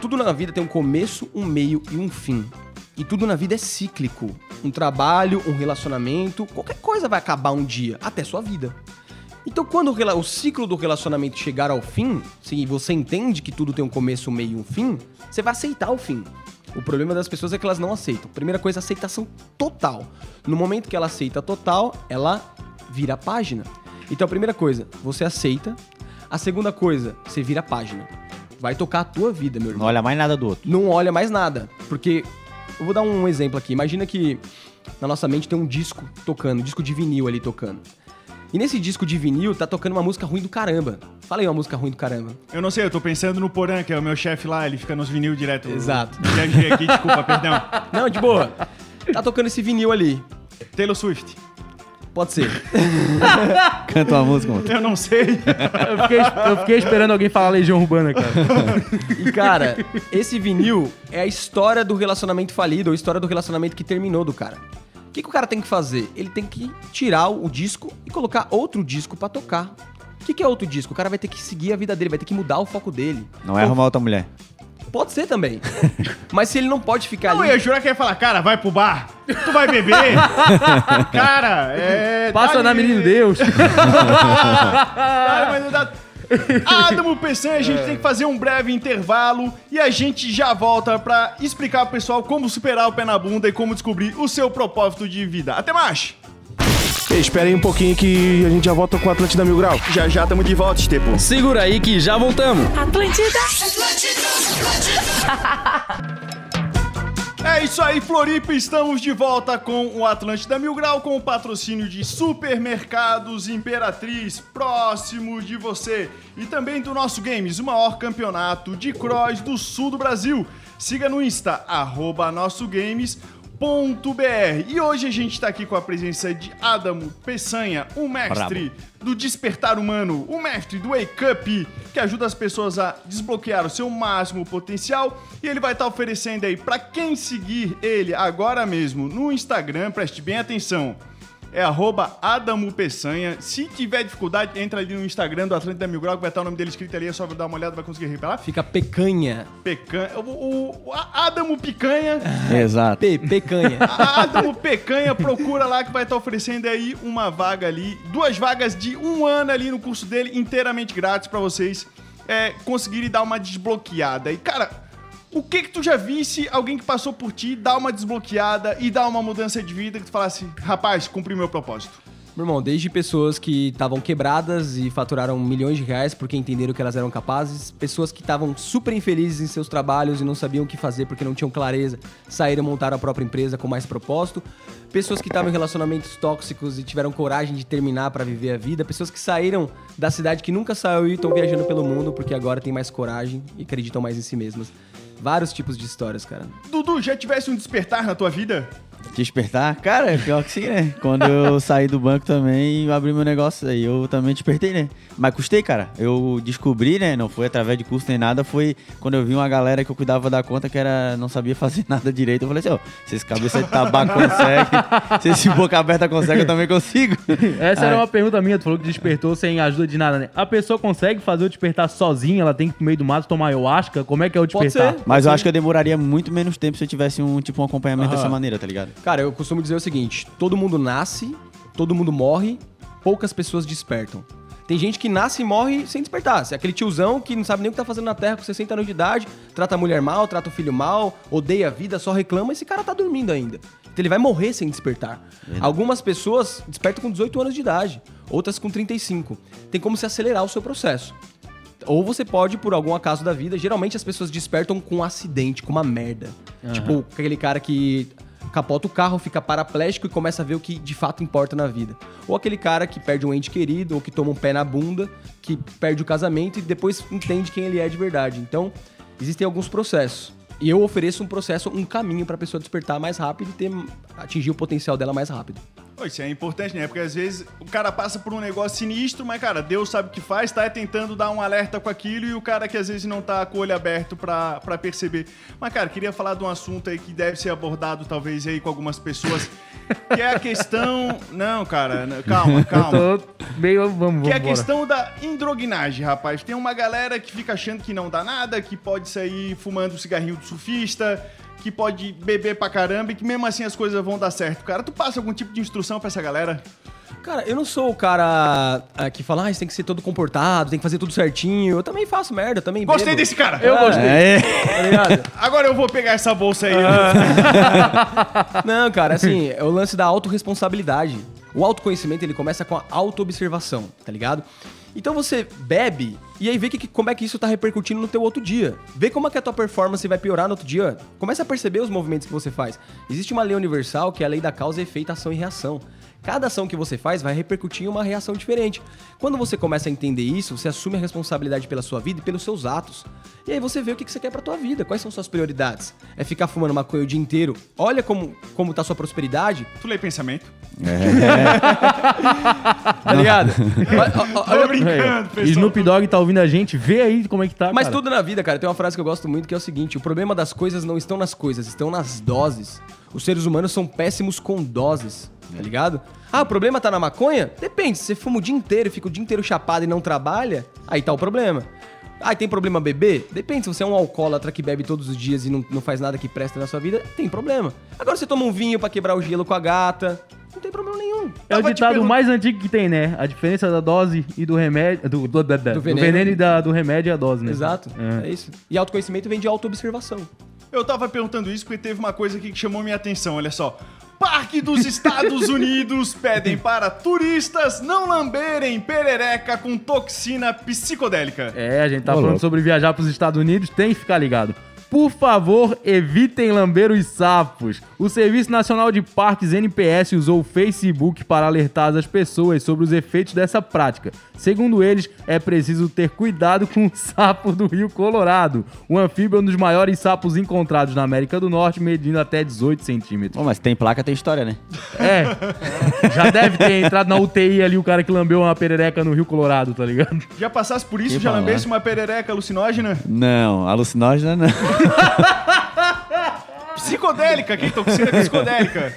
Speaker 4: Tudo na vida tem um começo, um meio e um fim. E tudo na vida é cíclico. Um trabalho, um relacionamento, qualquer coisa vai acabar um dia, até sua vida. Então, quando o, o ciclo do relacionamento chegar ao fim, se você entende que tudo tem um começo, um meio e um fim, você vai aceitar o fim. O problema das pessoas é que elas não aceitam. Primeira coisa, aceitação total. No momento que ela aceita total, ela vira a página. Então, a primeira coisa, você aceita. A segunda coisa, você vira a página. Vai tocar a tua vida, meu
Speaker 3: Não
Speaker 4: irmão.
Speaker 3: olha mais nada do outro.
Speaker 4: Não olha mais nada. Porque, eu vou dar um exemplo aqui. Imagina que na nossa mente tem um disco tocando, um disco de vinil ali tocando. E nesse disco de vinil tá tocando uma música ruim do caramba. Fala aí uma música ruim do caramba.
Speaker 1: Eu não sei, eu tô pensando no Porã, que é o meu chefe lá, ele fica nos vinil direto.
Speaker 4: Exato.
Speaker 1: Viajei aqui, desculpa, perdão.
Speaker 4: Não, de boa. Tá tocando esse vinil ali.
Speaker 1: Taylor Swift.
Speaker 4: Pode ser.
Speaker 3: Canta uma música, mano.
Speaker 1: Eu não sei.
Speaker 2: Eu fiquei, eu fiquei esperando alguém falar Legião Urbana, cara.
Speaker 4: E, cara, esse vinil é a história do relacionamento falido, ou a história do relacionamento que terminou do cara. O que, que o cara tem que fazer? Ele tem que tirar o disco e colocar outro disco pra tocar. O que, que é outro disco? O cara vai ter que seguir a vida dele, vai ter que mudar o foco dele.
Speaker 3: Não é arrumar outra mulher.
Speaker 4: Pode ser também. Mas se ele não pode ficar
Speaker 1: Não, eu
Speaker 4: ali.
Speaker 1: ia jurar que ia falar, cara, vai pro bar. Tu vai beber. cara, é...
Speaker 2: Passa na
Speaker 1: de-
Speaker 2: Menino Deus.
Speaker 1: Cara, mas não dá... Adamo Peçanha, a gente tem que fazer um breve intervalo e a gente já volta pra explicar pro pessoal como superar o pé na bunda e como descobrir o seu propósito de vida. Até mais!
Speaker 5: Ei, espera aí um pouquinho que a gente já volta com a Atlântida Mil Grau.
Speaker 1: Já já tamo de volta, Estepo.
Speaker 6: Segura aí que já voltamos.
Speaker 7: Atlântida.
Speaker 1: É isso aí, Floripa, estamos de volta com o Atlântida Mil Grau, com o patrocínio de Supermercados Imperatriz, próximo de você. E também do nosso Games, o maior campeonato de cross do sul do Brasil. Siga no Insta, arroba nosso Games. .br. E hoje a gente tá aqui com a presença de Adamo Peçanha, um mestre do despertar humano, um mestre do Wake Up, que ajuda as pessoas a desbloquear o seu máximo potencial. E ele vai estar oferecendo aí pra quem seguir ele agora mesmo no Instagram, preste bem atenção. É arroba Adamo Peçanha. Se tiver dificuldade, entra ali no Instagram do Atlântida Mil Grau, que vai estar o nome dele escrito ali, é só dar uma olhada, vai conseguir reparar.
Speaker 4: Fica pecanha.
Speaker 1: Pecanha. O, o, o Adamo Picanha.
Speaker 3: Exato.
Speaker 4: Pe, pecanha.
Speaker 1: Adamo Pecanha, procura lá que vai estar oferecendo aí uma vaga ali, duas vagas de um ano ali no curso dele, inteiramente grátis pra vocês é, conseguirem dar uma desbloqueada. E cara, o que que tu já visse alguém que passou por ti dar uma desbloqueada e dar uma mudança de vida que tu falasse, rapaz, cumpri meu propósito?
Speaker 4: Meu irmão, desde pessoas que estavam quebradas e faturaram milhões de reais porque entenderam que elas eram capazes, pessoas que estavam super infelizes em seus trabalhos e não sabiam o que fazer porque não tinham clareza, saíram montar a própria empresa com mais propósito, pessoas que estavam em relacionamentos tóxicos e tiveram coragem de terminar para viver a vida, pessoas que saíram da cidade que nunca saiu e estão viajando pelo mundo porque agora têm mais coragem e acreditam mais em si mesmas. Vários tipos de histórias, cara.
Speaker 1: Dudu, já tivesse um despertar na tua vida?
Speaker 3: Despertar? Cara, é pior que sim, né? Quando eu saí do banco também e abri meu negócio aí, eu também despertei, né? Mas custei, cara. Eu descobri, né? Não foi através de curso nem nada, foi quando eu vi uma galera que eu cuidava da conta que era não sabia fazer nada direito. Eu falei assim, ó, se esse cabeça de tabaco consegue, se esse boca aberta consegue, eu também consigo.
Speaker 2: Essa era
Speaker 3: Aí-
Speaker 2: uma pergunta minha, tu falou que despertou sem ajuda de nada, né? A pessoa consegue fazer o despertar sozinha, ela tem que ir pro meio do mato tomar ayahuasca? Como é que é o
Speaker 4: Pode
Speaker 2: despertar?
Speaker 4: ser.
Speaker 3: Mas eu acho que eu demoraria muito menos tempo se eu tivesse um tipo um acompanhamento
Speaker 4: Aham.
Speaker 3: dessa maneira, tá ligado?
Speaker 4: Cara, eu costumo dizer o seguinte: todo mundo nasce, todo mundo morre, poucas pessoas despertam. Tem gente que nasce e morre sem despertar. Se é aquele tiozão que não sabe nem o que tá fazendo na Terra com 60 anos de idade, trata a mulher mal, trata o filho mal, odeia a vida, só reclama, esse cara tá dormindo ainda. Então ele vai morrer sem despertar. Algumas pessoas despertam com 18 anos de idade, outras com 35. Tem como se acelerar o seu processo. Ou você pode, por algum acaso da vida, geralmente as pessoas despertam com um acidente, com uma merda. Tipo, aquele cara que capota o carro, fica paraplégico e começa a ver o que de fato importa na vida. Ou aquele cara que perde um ente querido, ou que toma um pé na bunda, que perde o casamento e depois entende quem ele é de verdade. Então, existem alguns processos. E eu ofereço um processo, um caminho pra pessoa despertar mais rápido e ter, atingir o potencial dela mais rápido.
Speaker 1: Isso é importante, né? Porque às vezes o cara passa por um negócio sinistro, mas, cara, Deus sabe o que faz, tá tentando dar um alerta com aquilo e o cara que às vezes não tá com o olho aberto pra, pra perceber. Mas, cara, queria falar de um assunto aí que deve ser abordado talvez aí com algumas pessoas, que é a questão... Não, cara, calma, calma.
Speaker 2: Tô meio. Vamos,
Speaker 1: Que é a
Speaker 2: vamos.
Speaker 1: questão da indrognagem, rapaz. Tem uma galera que fica achando que não dá nada, que pode sair fumando um cigarrinho de surfista, que pode beber pra caramba e que mesmo assim as coisas vão dar certo. Cara, tu passa algum tipo de instrução pra essa galera?
Speaker 4: Cara, eu não sou o cara ah, que fala, ah, você tem que ser todo comportado, tem que fazer tudo certinho. Eu também faço merda, eu também
Speaker 1: Gostei
Speaker 4: bebo.
Speaker 1: desse cara!
Speaker 2: Eu gostei.
Speaker 3: É.
Speaker 4: Tá ligado?
Speaker 1: Agora eu vou pegar essa bolsa aí.
Speaker 4: Não, cara, assim, é o lance da autorresponsabilidade. O autoconhecimento, ele começa com a autoobservação, tá ligado? Então você bebe e aí vê que, como é que isso tá repercutindo no teu outro dia. Vê como é que a tua performance vai piorar no outro dia. Começa a perceber os movimentos que você faz. Existe uma lei universal que é a lei da causa, efeito, ação e reação. Cada ação que você faz vai repercutir em uma reação diferente. Quando você começa a entender isso, você assume a responsabilidade pela sua vida e pelos seus atos. E aí você vê o que você quer pra tua vida, quais são suas prioridades. É ficar fumando maconha o dia inteiro? Olha como, como tá sua prosperidade,
Speaker 1: Tu lê pensamento?
Speaker 4: tá ligado? Olha- olha-
Speaker 1: Tô
Speaker 4: olha-
Speaker 1: brincando, pessoal.
Speaker 2: Snoop Dogg tá ouvindo a gente, vê aí como é que tá,
Speaker 4: Mas
Speaker 2: cara.
Speaker 4: tudo na vida, cara, tem uma frase que eu gosto muito que é o seguinte: o problema das coisas não estão nas coisas, estão nas doses. Os seres humanos são péssimos com doses, tá ligado? Ah, o problema tá na maconha? Depende, se você fuma o dia inteiro, fica o dia inteiro chapado e não trabalha, aí tá o problema. Ah, tem problema beber? Depende, se você é um alcoólatra que bebe todos os dias e não, não faz nada que presta na sua vida, tem problema. Agora você toma um vinho pra quebrar o gelo com a gata, não tem problema nenhum.
Speaker 2: É o
Speaker 1: Tava
Speaker 2: ditado
Speaker 1: pergun-
Speaker 2: mais antigo que tem, né? A diferença da dose e do remédio. Do, do, da- da- do
Speaker 4: veneno.
Speaker 2: veneno. e da- do remédio é a dose, né?
Speaker 4: Exato,
Speaker 2: É.
Speaker 4: é isso. E autoconhecimento vem de autoobservação.
Speaker 1: Eu tava perguntando isso porque teve uma coisa aqui que chamou minha atenção, olha só. Parque dos Estados Unidos pedem para turistas não lamberem perereca com toxina psicodélica.
Speaker 2: É, a gente tá
Speaker 3: Ô,
Speaker 2: falando sobre viajar pros Estados Unidos, tem que ficar ligado. Por favor, evitem lamber os sapos. O Serviço Nacional de Parques NPS usou o Facebook para alertar as pessoas sobre os efeitos dessa prática. Segundo eles, é preciso ter cuidado com o sapo do Rio Colorado. O anfíbio é um dos maiores sapos encontrados na América do Norte, medindo até 18 centímetros.
Speaker 3: Bom, mas tem placa, tem história, né?
Speaker 2: É, já deve ter entrado na UTI ali o cara que lambeu uma perereca no Rio Colorado, tá ligado?
Speaker 1: Já passasse por isso,
Speaker 3: Que
Speaker 1: já lambesse uma perereca alucinógena?
Speaker 3: Não, alucinógena não.
Speaker 1: Psicodélica, que toxina psicodélica?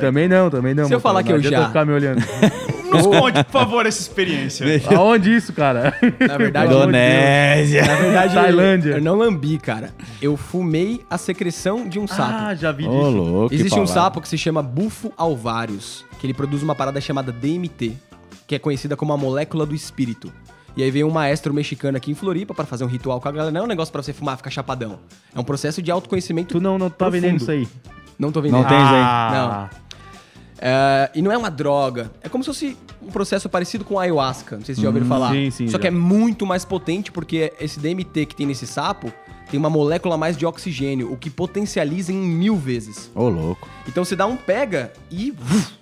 Speaker 2: Também não, também não.
Speaker 4: Se eu falar que eu já-
Speaker 2: ficar me olhando.
Speaker 1: Nos conte, por favor, essa experiência.
Speaker 2: Aonde isso, cara?
Speaker 4: Na verdade,
Speaker 3: Indonésia.
Speaker 4: Na verdade,
Speaker 2: Tailândia.
Speaker 4: eu não lambi, cara. Eu fumei a secreção de um sapo.
Speaker 2: Ah, já vi
Speaker 3: Ô,
Speaker 2: disso.
Speaker 3: louco.
Speaker 4: Existe um sapo que se chama bufo alvários, que ele produz uma parada chamada DMT, que é conhecida como a molécula do espírito. E aí veio um maestro mexicano aqui em Floripa pra fazer um ritual com a galera. Não é um negócio pra você fumar, ficar chapadão. É um processo de autoconhecimento.
Speaker 2: Tu não, não tá
Speaker 4: profundo.
Speaker 2: vendendo isso aí.
Speaker 4: Não tô vendendo.
Speaker 3: Não tem isso aí.
Speaker 2: Ah,
Speaker 4: É, e não é uma droga. É como se fosse um processo parecido com ayahuasca. Não sei se vocês já ouviram falar.
Speaker 2: sim, sim,
Speaker 4: Só
Speaker 2: já.
Speaker 4: que é muito mais potente porque esse DMT que tem nesse sapo tem uma molécula a mais de oxigênio, o que potencializa em mil vezes.
Speaker 3: Ô, louco.
Speaker 4: Então você dá um pega e uf,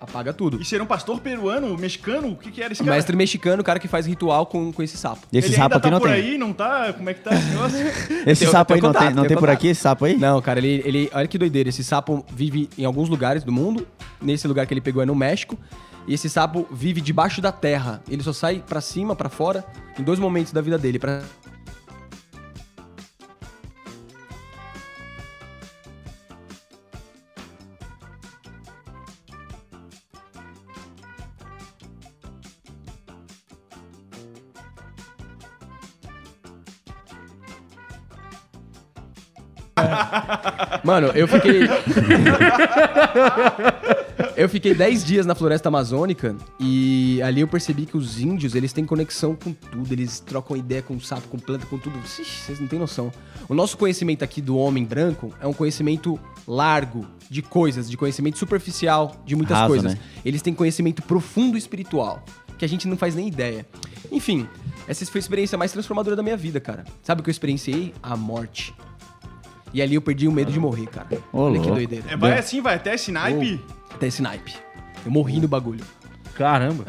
Speaker 4: apaga tudo.
Speaker 1: E ser um pastor peruano, mexicano? O que, que era esse cara?
Speaker 4: mestre mexicano, o cara que faz ritual com, com esse sapo.
Speaker 3: E esse
Speaker 1: Ele
Speaker 3: sapo
Speaker 1: ainda
Speaker 3: aqui
Speaker 1: tá
Speaker 3: não
Speaker 1: por
Speaker 3: tem.
Speaker 1: aí, não tá? Como é que tá esse negócio?
Speaker 3: Esse
Speaker 4: Tenho-
Speaker 3: sapo aí não tem, não tem
Speaker 4: tenho
Speaker 3: por
Speaker 4: contato.
Speaker 3: aqui, esse sapo aí?
Speaker 4: Não, cara, ele, ele. Olha que doideira. Esse sapo vive em alguns lugares do mundo. Nesse lugar que ele pegou é no México. E esse sapo vive debaixo da terra. Ele só sai pra cima, pra fora, em dois momentos da vida dele. Pra... Mano, eu fiquei. eu fiquei 10 dias na floresta amazônica e ali eu percebi que os índios, eles têm conexão com tudo, eles trocam ideia com sapo, com planta, com tudo. Ixi, vocês não têm noção. O nosso conhecimento aqui do homem branco é um conhecimento largo de coisas, de conhecimento superficial de muitas
Speaker 3: Raso,
Speaker 4: coisas.
Speaker 3: né?
Speaker 4: Eles têm conhecimento profundo espiritual, que a gente não faz nem ideia. Enfim, essa foi a experiência mais transformadora da minha vida, cara. Sabe o que eu experienciei? A morte. E ali eu perdi o medo de morrer, cara.
Speaker 3: Ô,
Speaker 4: Olha que
Speaker 3: louco.
Speaker 4: doideira.
Speaker 1: É, vai assim, vai até esse naipe.
Speaker 4: Até esse naipe. Eu morri no bagulho.
Speaker 2: caramba.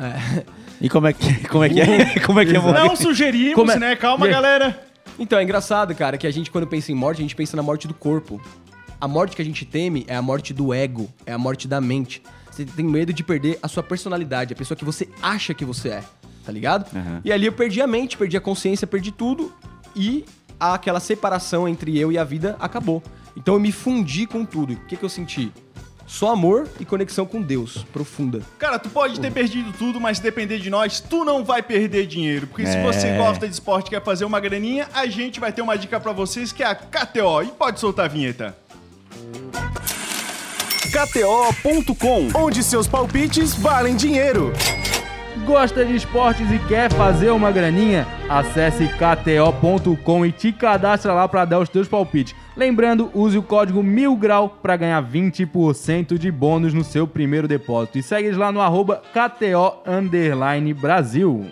Speaker 3: E como é que, como é, que é? Como é que é morrer?
Speaker 1: Não sugerimos,
Speaker 2: Como é-
Speaker 1: né? Calma,
Speaker 2: E aí?
Speaker 1: galera.
Speaker 4: Então, é engraçado, cara, que a gente, quando pensa em morte, a gente pensa na morte do corpo. A morte que a gente teme é a morte do ego, é a morte da mente. Você tem medo de perder a sua personalidade, a pessoa que você acha que você é, tá ligado?
Speaker 3: Aham.
Speaker 4: E ali eu perdi a mente, perdi a consciência, perdi tudo e aquela separação entre eu e a vida acabou. Então eu me fundi com tudo. O que, que eu senti? Só amor e conexão com Deus, profunda.
Speaker 1: Cara, tu pode ter perdido tudo, mas se depender de nós, tu não vai perder dinheiro. Porque se
Speaker 3: É.
Speaker 1: você gosta de esporte e quer fazer uma graninha, a gente vai ter uma dica pra vocês que é a KTO. E pode soltar a vinheta.
Speaker 5: KTO.com, onde seus palpites valem dinheiro.
Speaker 2: Gosta de esportes e quer fazer uma graninha? Acesse kto.com e te cadastra lá para dar os teus palpites. Lembrando, use o código MILGRAU para ganhar 20% de bônus no seu primeiro depósito. E segue eles lá no arroba KTO Underline Brasil.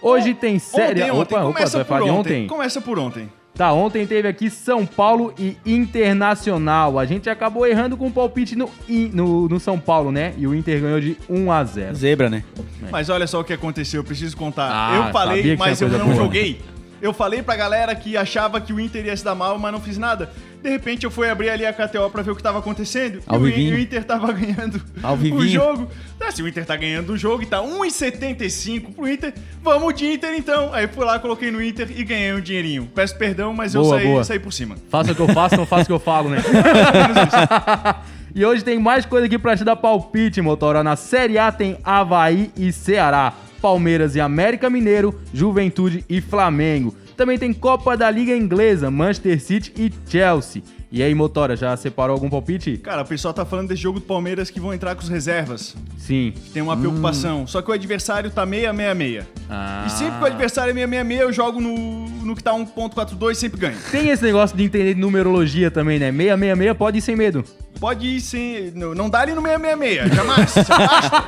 Speaker 2: Hoje tem série.
Speaker 1: Ontem, ontem.
Speaker 2: Opa, opa,
Speaker 1: Começa
Speaker 2: vai falar de
Speaker 1: ontem? Começa por ontem.
Speaker 2: Tá, ontem teve aqui São Paulo e Internacional. A gente acabou errando com o palpite no, no, no São Paulo, né? E o Inter ganhou de 1 a 0
Speaker 3: Zebra, né?
Speaker 1: Mas olha só o que aconteceu, eu preciso contar.
Speaker 2: Ah,
Speaker 1: eu falei, mas eu não
Speaker 2: boa.
Speaker 1: joguei. Eu falei pra galera que achava que o Inter ia se dar mal, mas não fiz nada. De repente eu fui abrir ali a KTO pra ver o que tava acontecendo.
Speaker 3: Ao
Speaker 1: e o,
Speaker 3: vivinho.
Speaker 1: o Inter tava ganhando
Speaker 3: Ao
Speaker 1: o
Speaker 3: vivinho.
Speaker 1: jogo. Ah, se o Inter tá ganhando o jogo e tá 1,75 pro Inter, vamos de Inter então. Aí fui lá, coloquei no Inter e ganhei um dinheirinho. Peço perdão, mas eu
Speaker 2: Boa,
Speaker 1: saí,
Speaker 2: boa.
Speaker 1: saí por cima.
Speaker 2: Faça o que eu faço, não faça o que eu falo, né? e hoje tem mais coisa aqui pra te dar palpite, Motora. Na Série A tem Havaí e Ceará, Palmeiras e América Mineiro, Juventude e Flamengo. Também tem Copa da Liga Inglesa, Manchester City e Chelsea. E aí, Motora, já separou algum palpite?
Speaker 1: Cara, o pessoal tá falando desse jogo do Palmeiras que vão entrar com os reservas.
Speaker 2: Sim.
Speaker 1: Tem uma preocupação. Só que o adversário tá 666.
Speaker 2: Ah.
Speaker 1: E sempre que o adversário é 666, eu jogo no, no que tá 1.42 e sempre ganho.
Speaker 2: Tem esse negócio de entender numerologia também, né? 666 pode ir sem medo.
Speaker 1: Pode ir sem. Não, não dá ali no 666, jamais.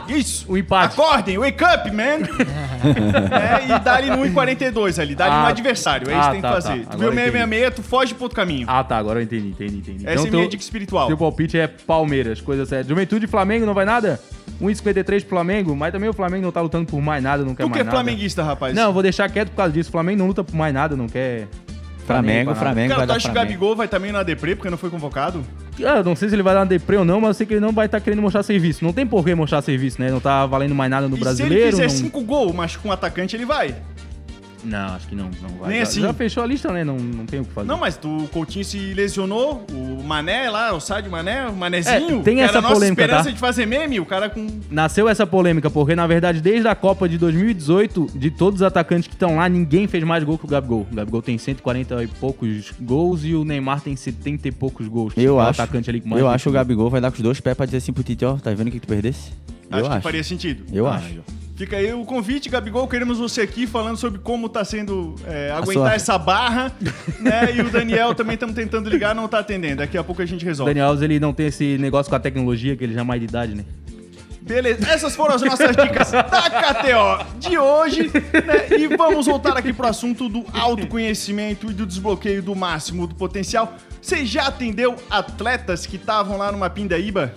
Speaker 1: Isso.
Speaker 2: O empate.
Speaker 1: Acordem, wake up, man. é, e dá ali no 1,42 ali, dá ali
Speaker 2: Ah,
Speaker 1: no adversário. É isso
Speaker 2: ah,
Speaker 1: que tem que
Speaker 2: tá,
Speaker 1: fazer.
Speaker 2: tá.
Speaker 1: Tu vê
Speaker 2: Agora
Speaker 1: o 666, tu foge pro outro caminho.
Speaker 2: Ah, tá. Agora eu entendi, entendi, entendi.
Speaker 1: Essa é
Speaker 2: teu-
Speaker 1: minha dica espiritual.
Speaker 2: Seu palpite é Palmeiras, coisa séria. Juventude e Flamengo não vai nada? 1,53 pro Flamengo, mas também o Flamengo não tá lutando por mais nada, não quer
Speaker 1: Tu que
Speaker 2: mais
Speaker 1: é
Speaker 2: nada.
Speaker 1: flamenguista, rapaz.
Speaker 2: Não, eu vou deixar quieto por causa disso. O Flamengo não luta por mais nada, não quer.
Speaker 3: Flamengo. Flamengo
Speaker 1: Cara,
Speaker 3: vai
Speaker 1: tu
Speaker 3: dar
Speaker 1: acha que o
Speaker 3: Flamengo.
Speaker 1: Gabigol vai também na deprê porque não foi convocado?
Speaker 2: Ah, não sei se ele vai dar uma deprê ou não, mas eu sei que ele não vai estar querendo mostrar serviço. Não tem por que mostrar serviço, né? Não tá valendo mais nada no
Speaker 1: e
Speaker 2: brasileiro.
Speaker 1: se ele fizer
Speaker 2: não...
Speaker 1: cinco gols, mas com um atacante ele vai.
Speaker 2: Não, acho que não, não vai.
Speaker 1: Nem
Speaker 2: já,
Speaker 1: assim.
Speaker 2: já fechou a lista, né? Não, não tem o que fazer.
Speaker 1: Não, mas tu, o Coutinho se lesionou, o Mané lá, o Sádio Mané, o Manezinho,
Speaker 2: É, tem
Speaker 1: que
Speaker 2: essa
Speaker 1: era a nossa
Speaker 2: polêmica,
Speaker 1: esperança
Speaker 2: tá?
Speaker 1: de fazer meme, o cara com...
Speaker 2: Nasceu essa polêmica, porque na verdade, desde a Copa de 2018, de todos os atacantes que estão lá, ninguém fez mais gol que o Gabigol. O Gabigol tem 140 e poucos gols e o Neymar tem 70 e poucos gols.
Speaker 3: Eu
Speaker 2: É o
Speaker 3: acho,
Speaker 2: atacante ali com mais
Speaker 3: eu acho que o Gabigol vai dar com os dois pés pra dizer assim pro Tite, ó, tá vendo o que tu perdesse?
Speaker 1: Acho
Speaker 3: eu
Speaker 1: que
Speaker 3: acho.
Speaker 1: faria sentido.
Speaker 3: Eu
Speaker 2: Ah,
Speaker 3: acho.
Speaker 1: Fica aí o convite, Gabigol, queremos você aqui falando sobre como tá sendo é, aguentar
Speaker 3: sua-
Speaker 1: essa barra, né? E o Daniel também estamos tentando ligar, não tá atendendo. Daqui a pouco a gente
Speaker 2: O
Speaker 1: resolve.
Speaker 2: Daniel Alves, ele não tem esse negócio com a tecnologia, que ele já é mais de idade, né?
Speaker 1: Beleza, essas foram as nossas dicas da KTO de hoje, né? E vamos voltar aqui pro assunto do autoconhecimento e do desbloqueio do máximo do potencial. Você já atendeu atletas que estavam lá numa pindaíba?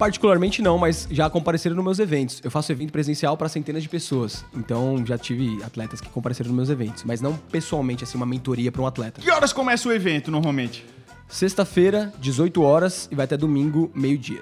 Speaker 4: Particularmente não, mas já compareceram nos meus eventos. Eu faço evento presencial para centenas de pessoas. Então já tive atletas que compareceram nos meus eventos, mas não pessoalmente, assim, uma mentoria para um atleta.
Speaker 1: Que horas começa o evento normalmente?
Speaker 4: Sexta-feira, 18 horas e vai até domingo, meio-dia.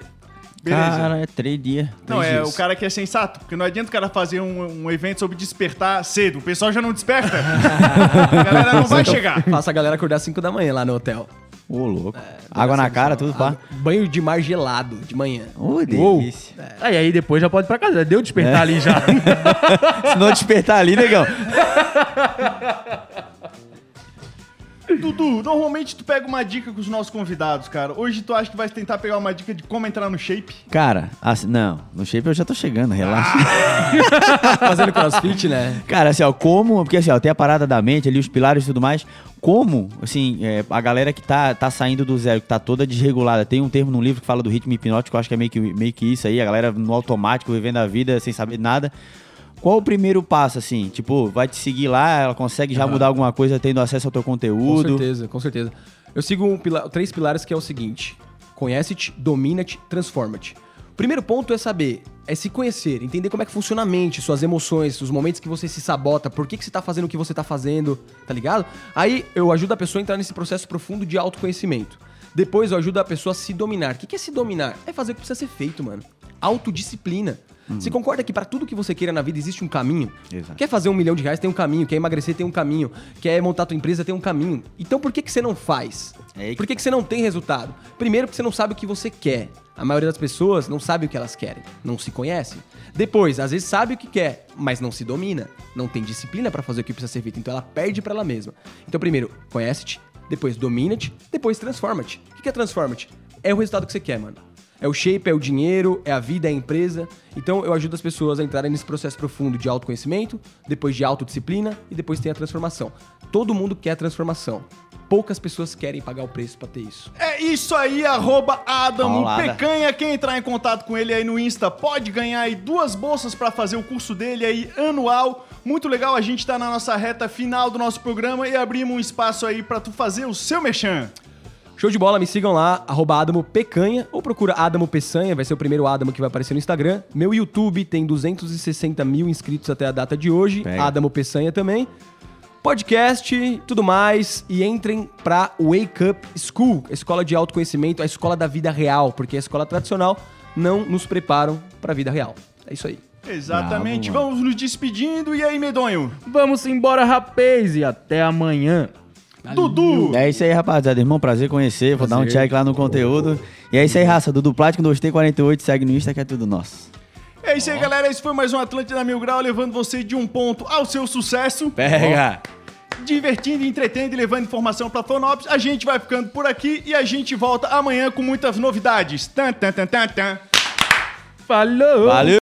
Speaker 1: Beleza.
Speaker 3: Cara, é três dias.
Speaker 1: Não,
Speaker 4: Três
Speaker 1: é
Speaker 4: dias.
Speaker 1: o cara que é sensato, porque não adianta o cara fazer um, um evento sobre despertar cedo. O pessoal já não desperta. a galera não vai chegar.
Speaker 4: Faço a galera acordar às 5 da manhã lá no hotel.
Speaker 3: Ô, louco. Água na cara, tudo pá.
Speaker 4: Banho de mar gelado de manhã.
Speaker 3: Ô, delícia.
Speaker 2: Aí, aí depois já pode ir pra casa. Deu despertar ali já.
Speaker 3: Se não despertar ali, negão.
Speaker 1: Dudu, normalmente tu pega uma dica com os nossos convidados, cara. Hoje tu acha que vai tentar pegar uma dica de como entrar no shape?
Speaker 3: Cara, assim, não, no shape eu já tô chegando, relaxa.
Speaker 4: Fazendo crossfit, né?
Speaker 3: Cara, assim, ó, como, porque assim, ó, tem a parada da mente ali, os pilares e tudo mais. Como, assim, é, a galera que tá, tá saindo do zero, que tá toda desregulada, tem um termo no livro que fala do ritmo hipnótico, eu acho que é meio que, meio que isso aí, a galera no automático, vivendo a vida sem saber nada. Qual o primeiro passo, assim? Tipo, vai te seguir lá, ela consegue já mudar alguma coisa tendo acesso ao teu
Speaker 4: Com
Speaker 3: conteúdo?
Speaker 4: certeza, com certeza. Eu sigo um pila- três pilares que é o seguinte: conhece-te, domina-te, transforma-te. O primeiro ponto é saber, é se conhecer, entender como é que funciona a mente, suas emoções, os momentos que você se sabota, por que, que você tá fazendo o que você tá fazendo, tá ligado? Aí eu ajudo a pessoa a entrar nesse processo profundo de autoconhecimento. Depois eu ajudo a pessoa a se dominar. O que que é se dominar? É fazer o que precisa ser feito, mano. Autodisciplina. Você concorda que para tudo que você queira na vida existe um caminho?
Speaker 3: Exato.
Speaker 4: Quer fazer um milhão de reais, tem um caminho. Quer emagrecer, tem um caminho. Quer montar tua empresa, tem um caminho. Então por que, que você não faz?
Speaker 3: É aí que
Speaker 4: Por que, que você não tem resultado? Primeiro, porque você não sabe o que você quer. A maioria das pessoas não sabe o que elas querem, não se conhece. Depois, às vezes sabe o que quer, mas não se domina, não tem disciplina pra fazer o que precisa ser feito, então ela perde pra ela mesma. Então, primeiro, conhece-te, depois domina-te, depois transforma-te. O que que é transforma-te? É o resultado que você quer, mano. É o shape, é o dinheiro, é a vida, é a empresa. Então eu ajudo as pessoas a entrarem nesse processo profundo de autoconhecimento, depois de autodisciplina e depois tem a transformação. Todo mundo quer transformação. poucas pessoas querem pagar o preço pra ter isso.
Speaker 1: É isso aí, arroba
Speaker 3: Paulada.
Speaker 1: Pecanha. Quem entrar em contato com ele aí no Insta pode ganhar aí duas bolsas pra fazer o curso dele aí anual. Muito legal, a gente tá na nossa reta final do nosso programa e abrimos um espaço aí pra tu fazer o seu mechan.
Speaker 4: Show de bola, me sigam lá, arroba Adamo Pecanha, ou procura Adamo Peçanha, vai ser o primeiro Adamo que vai aparecer no Instagram. Meu YouTube tem 260 mil inscritos até a data de hoje,
Speaker 3: Pega.
Speaker 4: Adamo Peçanha também. Podcast, tudo mais, e entrem pra Wake Up School, a escola de autoconhecimento, a escola da vida real, porque a escola tradicional não nos preparam pra vida real. É isso aí.
Speaker 1: Exatamente,
Speaker 3: Bravo,
Speaker 1: vamos nos despedindo. E aí, Medonho?
Speaker 2: Vamos embora, rapaz, e até amanhã.
Speaker 1: Dudu!
Speaker 3: É isso aí, rapaziada. Irmão, prazer conhecer. Vou dar um check lá no conteúdo. E é isso aí, raça. Dudu Plático 2T48. Segue no Insta que é tudo nosso.
Speaker 1: É isso aí, galera. Esse foi mais um Atlântida Mil Grau, levando você de um ponto ao seu sucesso.
Speaker 3: Pega!
Speaker 1: divertindo, entretendo e levando informação pra Florianópolis. A gente vai ficando por aqui e a gente volta amanhã com muitas novidades. Tan, tan, tan, tan, tan.
Speaker 2: Falou!
Speaker 3: Valeu!